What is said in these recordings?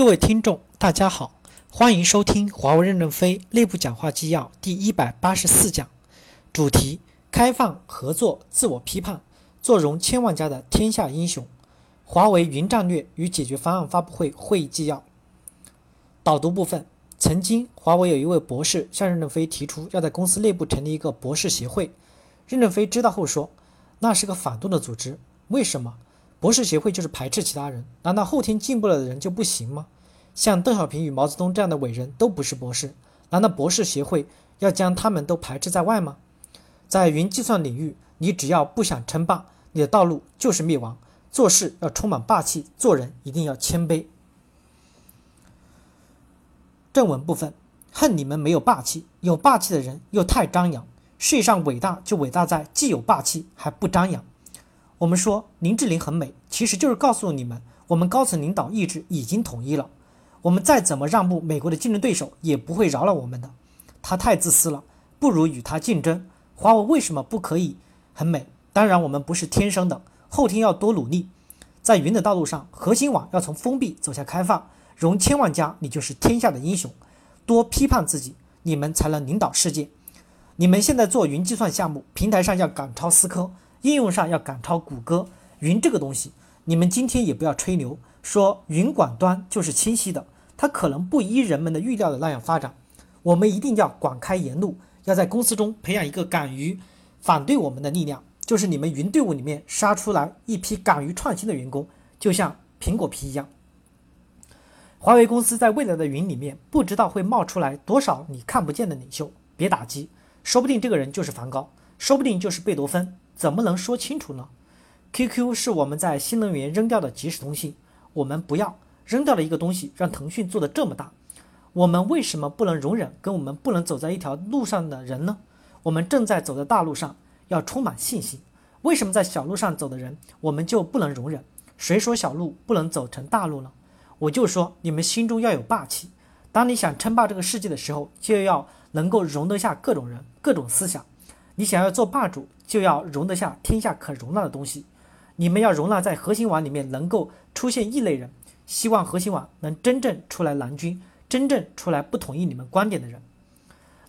各位听众，大家好，欢迎收听华为任正非内部讲话纪要第一百八十四讲，主题：开放合作，自我批判，做容千万家的天下英雄。华为云战略与解决方案发布会会议纪要。导读部分：曾经，华为有一位博士向任正非提出要在公司内部成立一个博士协会，任正非知道后说，那是个反动的组织，为什么？博士协会就是排斥其他人，难道后天进步了的人就不行吗？像邓小平与毛泽东这样的伟人都不是博士，难道博士协会要将他们都排斥在外吗？在云计算领域，你只要不想称霸，你的道路就是灭亡。做事要充满霸气，做人一定要谦卑。正文部分，恨你们没有霸气，有霸气的人又太张扬。世界上伟大就伟大在既有霸气还不张扬。我们说林志玲很美，其实就是告诉你们，我们高层领导意志已经统一了。我们再怎么让步，美国的竞争对手也不会饶了我们的。他太自私了，不如与他竞争。华为为什么不可以很美？当然，我们不是天生的，后天要多努力。在云的道路上，核心网要从封闭走向开放，容千万家，你就是天下的英雄。多批判自己，你们才能领导世界。你们现在做云计算项目，平台上要赶超思科。应用上要赶超谷歌云这个东西，你们今天也不要吹牛，说云管端就是清晰的，它可能不依人们的预料的那样发展。我们一定要广开言路，要在公司中培养一个敢于反对我们的力量，就是你们云队伍里面杀出来一批敢于创新的员工，就像苹果皮一样。华为公司在未来的云里面，不知道会冒出来多少你看不见的领袖，别打击，说不定这个人就是梵高，说不定就是贝多芬。怎么能说清楚呢？QQ 是我们在新能源扔掉的即时通信，我们不要扔掉了一个东西，让腾讯做的这么大。我们为什么不能容忍跟我们不能走在一条路上的人呢？我们正在走在大路上，要充满信心。为什么在小路上走的人，我们就不能容忍？谁说小路不能走成大路呢？我就说你们心中要有霸气。当你想称霸这个世界的时候，就要能够容得下各种人、各种思想。你想要做霸主，就要容得下天下可容纳的东西。你们要容纳在核心网里面能够出现异类人，希望核心网能真正出来蓝军，真正出来不同意你们观点的人。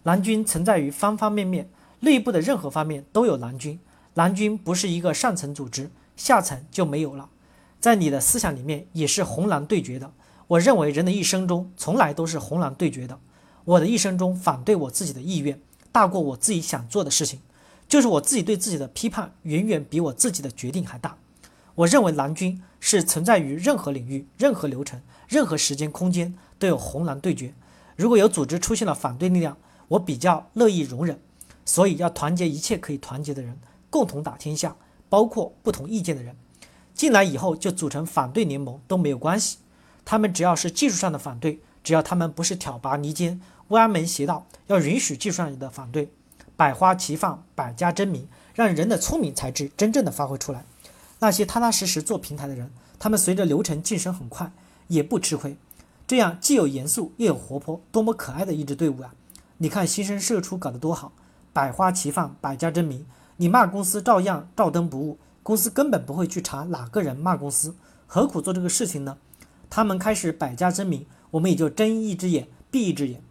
蓝军存在于方方面面，内部的任何方面都有蓝军。蓝军不是一个上层组织，下层就没有了。在你的思想里面也是红蓝对决的。我认为人的一生中从来都是红蓝对决的。我的一生中反对我自己的意愿。大过我自己想做的事情，就是我自己对自己的批判远远比我自己的决定还大。我认为蓝军是存在于任何领域、任何流程、任何时间空间都有红蓝对决。如果有组织出现了反对力量，我比较乐意容忍。所以要团结一切可以团结的人，共同打天下，包括不同意见的人。进来以后就组成反对联盟都没有关系。他们只要是技术上的反对，只要他们不是挑拨离间。歪门邪道，要允许技术上的反对，百花齐放，百家争鸣，让人的聪明才智真正的发挥出来。那些踏踏实实做平台的人，他们随着流程晋升很快，也不吃亏。这样既有严肃又有活泼，多么可爱的一支队伍啊！你看新生社出搞得多好，百花齐放，百家争鸣，你骂公司照样照登不误，公司根本不会去查哪个人骂公司，何苦做这个事情呢？他们开始百家争鸣，我们也就睁一只眼闭一只眼。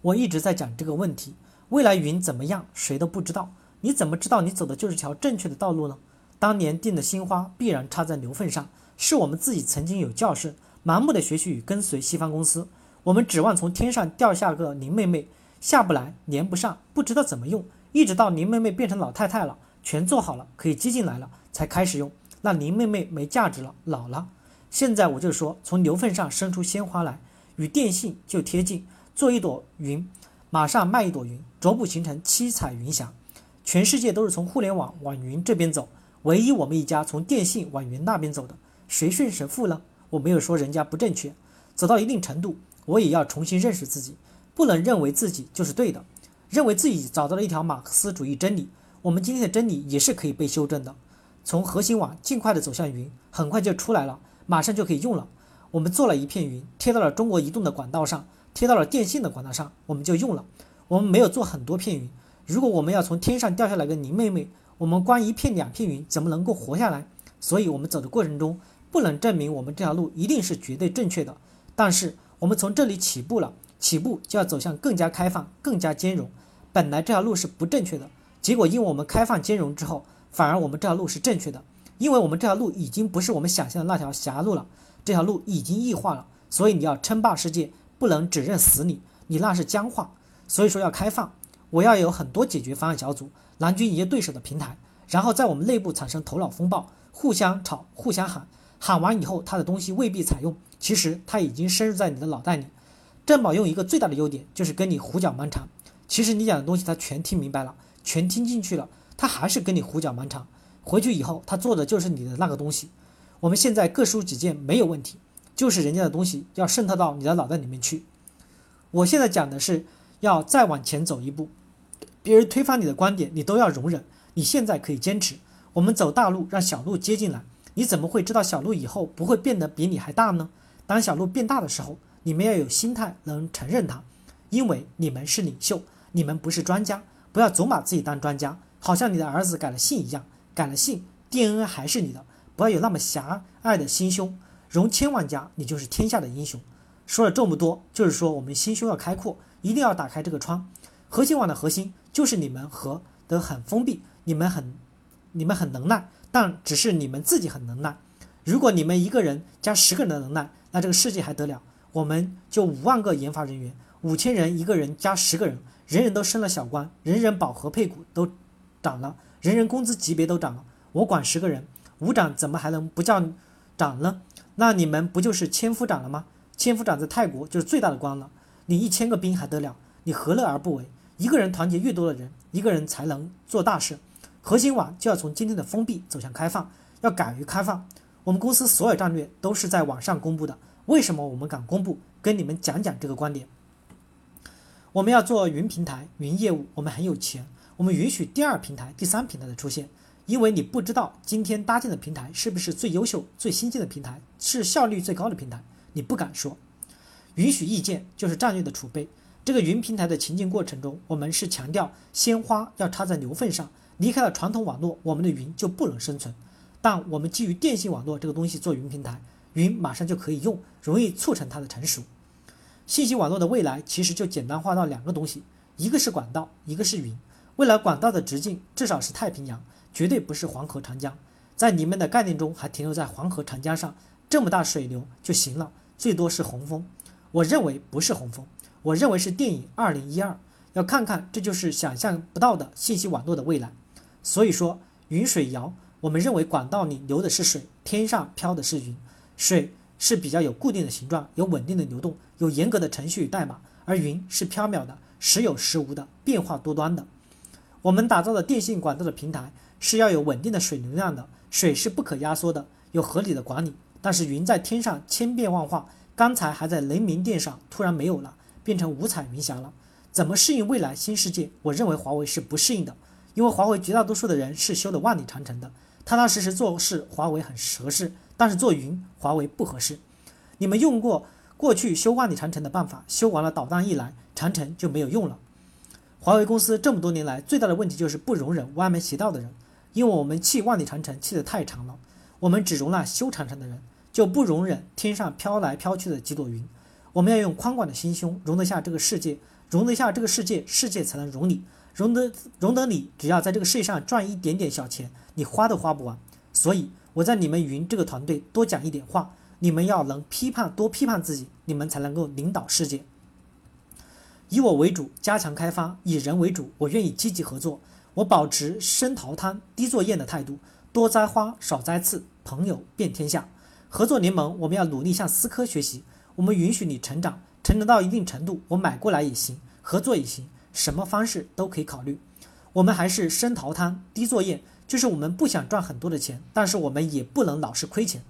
我一直在讲这个问题，未来云怎么样，谁都不知道。你怎么知道你走的就是条正确的道路呢？当年定的新花必然插在牛粪上，是我们自己曾经有教训，盲目的学习与跟随西方公司。我们指望从天上掉下个林妹妹，下不来，连不上，不知道怎么用，一直到林妹妹变成老太太了，全做好了，可以接进来了，才开始用。那林妹妹没价值了，老了。现在我就说，从牛粪上生出鲜花来，与电信就贴近。做一朵云，马上卖一朵云，逐步形成七彩云霞。全世界都是从互联网往云这边走，唯一我们一家从电信往云那边走的，谁胜谁负呢？我没有说人家不正确，走到一定程度，我也要重新认识自己，不能认为自己就是对的，认为自己找到了一条马克思主义真理。我们今天的真理也是可以被修正的。从核心网尽快的走向云，很快就出来了，马上就可以用了。我们做了一片云，贴到了中国移动的管道上。贴到了电信的管道上，我们就用了。我们没有做很多片云。如果我们要从天上掉下来个林妹妹，我们光一片两片云怎么能够活下来？所以，我们走的过程中不能证明我们这条路一定是绝对正确的。但是我们从这里起步了，起步就要走向更加开放、更加兼容。本来这条路是不正确的，结果因为我们开放兼容之后，反而我们这条路是正确的。因为我们这条路已经不是我们想象的那条狭路了，这条路已经异化了。所以你要称霸世界，不能只认死理，你那是僵化。所以说要开放，我要有很多解决方案小组，蓝军营业对手的平台，然后在我们内部产生头脑风暴，互相吵，互相喊，喊完以后他的东西未必采用，其实他已经深入在你的脑袋里。郑宝用一个最大的优点就是跟你胡搅蛮缠，其实你讲的东西他全听明白了，全听进去了，他还是跟你胡搅蛮缠。回去以后他做的就是你的那个东西。我们现在各抒己见没有问题，就是人家的东西要渗透到你的脑袋里面去。我现在讲的是要再往前走一步，别人推翻你的观点，你都要容忍。你现在可以坚持，我们走大路，让小路接进来。你怎么会知道小路以后不会变得比你还大呢？当小路变大的时候。你们要有心态，能承认它，因为你们是领袖，你们不是专家。不要总把自己当专家，好像你的儿子改了姓一样，改了姓，DNA 还是你的。不要有那么狭隘的心胸，容千万家，你就是天下的英雄。说了这么多，就是说我们心胸要开阔，一定要打开这个窗。核心网的核心就是你们和的很封闭，你们很，你们很能耐，但只是你们自己很能耐。如果你们一个人加十个人的能耐，那这个世界还得了？我们就五万个研发人员，五千人一个人加十个人，人人都升了小官，人人饱和配股都涨了，人人工资级别都涨了。我管十个人，五涨怎么还能不叫涨呢？那你们不就是千夫长了吗？千夫长在泰国就是最大的官了。你一千个兵还得了？你何乐而不为？一个人团结越多的人，一个人才能做大事。核心网就要从今天的封闭走向开放，要敢于开放。我们公司所有战略都是在网上公布的。为什么我们敢公布？跟你们讲讲这个观点。我们要做云平台、云业务，我们很有钱，我们允许第二平台、第三平台的出现，因为你不知道今天搭建的平台是不是最优秀、最新进的平台，是效率最高的平台，你不敢说。允许意见就是战略的储备。这个云平台的情境过程中，我们是强调鲜花要插在牛粪上，离开了传统网络，我们的云就不能生存。但我们基于电信网络这个东西做云平台。云马上就可以用，容易促成它的成熟。信息网络的未来其实就简单化到两个东西，一个是管道，一个是云。未来管道的直径至少是太平洋，绝对不是黄河、长江。在你们的概念中还停留在黄河、长江上，这么大水流就行了，最多是洪峰。我认为不是洪峰，我认为是电影《二零一二》，要看看这就是想象不到的信息网络的未来。所以说，云水谣，我们认为管道里流的是水，天上飘的是云。水是比较有固定的形状，有稳定的流动，有严格的程序与代码；而云是缥缈的，时有时无的，变化多端的。我们打造的电信管道的平台是要有稳定的水流量的，水是不可压缩的，有合理的管理。但是云在天上千变万化，刚才还在雷鸣电上，突然没有了，变成五彩云霞了。怎么适应未来新世界？我认为华为是不适应的，因为华为绝大多数的人是修的万里长城的，踏踏实实做事，华为很合适。但是做云，华为不合适。你们用过过去修万里长城的办法，修完了导弹一来，长城就没有用了。华为公司这么多年来最大的问题就是不容忍歪门邪道的人，因为我们砌万里长城砌得太长了，我们只容纳修长城的人，就不容忍天上飘来飘去的几朵云。我们要用宽广的心胸容得下这个世界，容得下这个世界，世界才能容你，容得容得你。只要在这个世界上赚一点点小钱，你花都花不完。所以。我在你们云这个团队多讲一点话，你们要能批判，多批判自己，你们才能够领导世界。以我为主，加强开发；以人为主，我愿意积极合作。我保持深淘滩、低作业的态度，多栽花，少栽刺，朋友遍天下。合作联盟，我们要努力向思科学习。我们允许你成长，成长到一定程度，我买过来也行，合作也行，什么方式都可以考虑。我们还是深淘滩、低作业。就是我们不想赚很多的钱，但是我们也不能老是亏钱。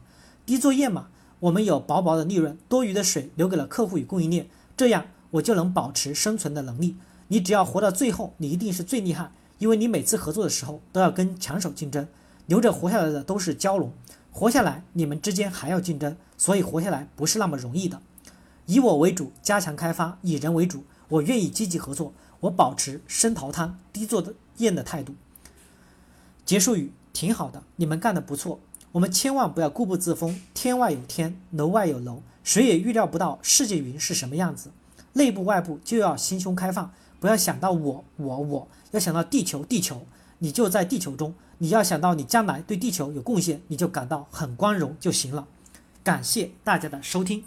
低作业嘛，我们有薄薄的利润，多余的水留给了客户与供应链，这样我就能保持生存的能力。你只要活到最后，你一定是最厉害，因为你每次合作的时候都要跟强手竞争，留着活下来的都是蛟龙，活下来你们之间还要竞争，所以活下来不是那么容易的。以我为主，加强开发；以人为主，我愿意积极合作，我保持深淘滩、低作业的态度。结束语挺好的，你们干得不错。我们千万不要固步自封，天外有天，楼外有楼，谁也预料不到世界云是什么样子。内部外部就要心胸开放，不要想到我我我，要想到地球地球，你就在地球中。你要想到你将来对地球有贡献，你就感到很光荣就行了。感谢大家的收听。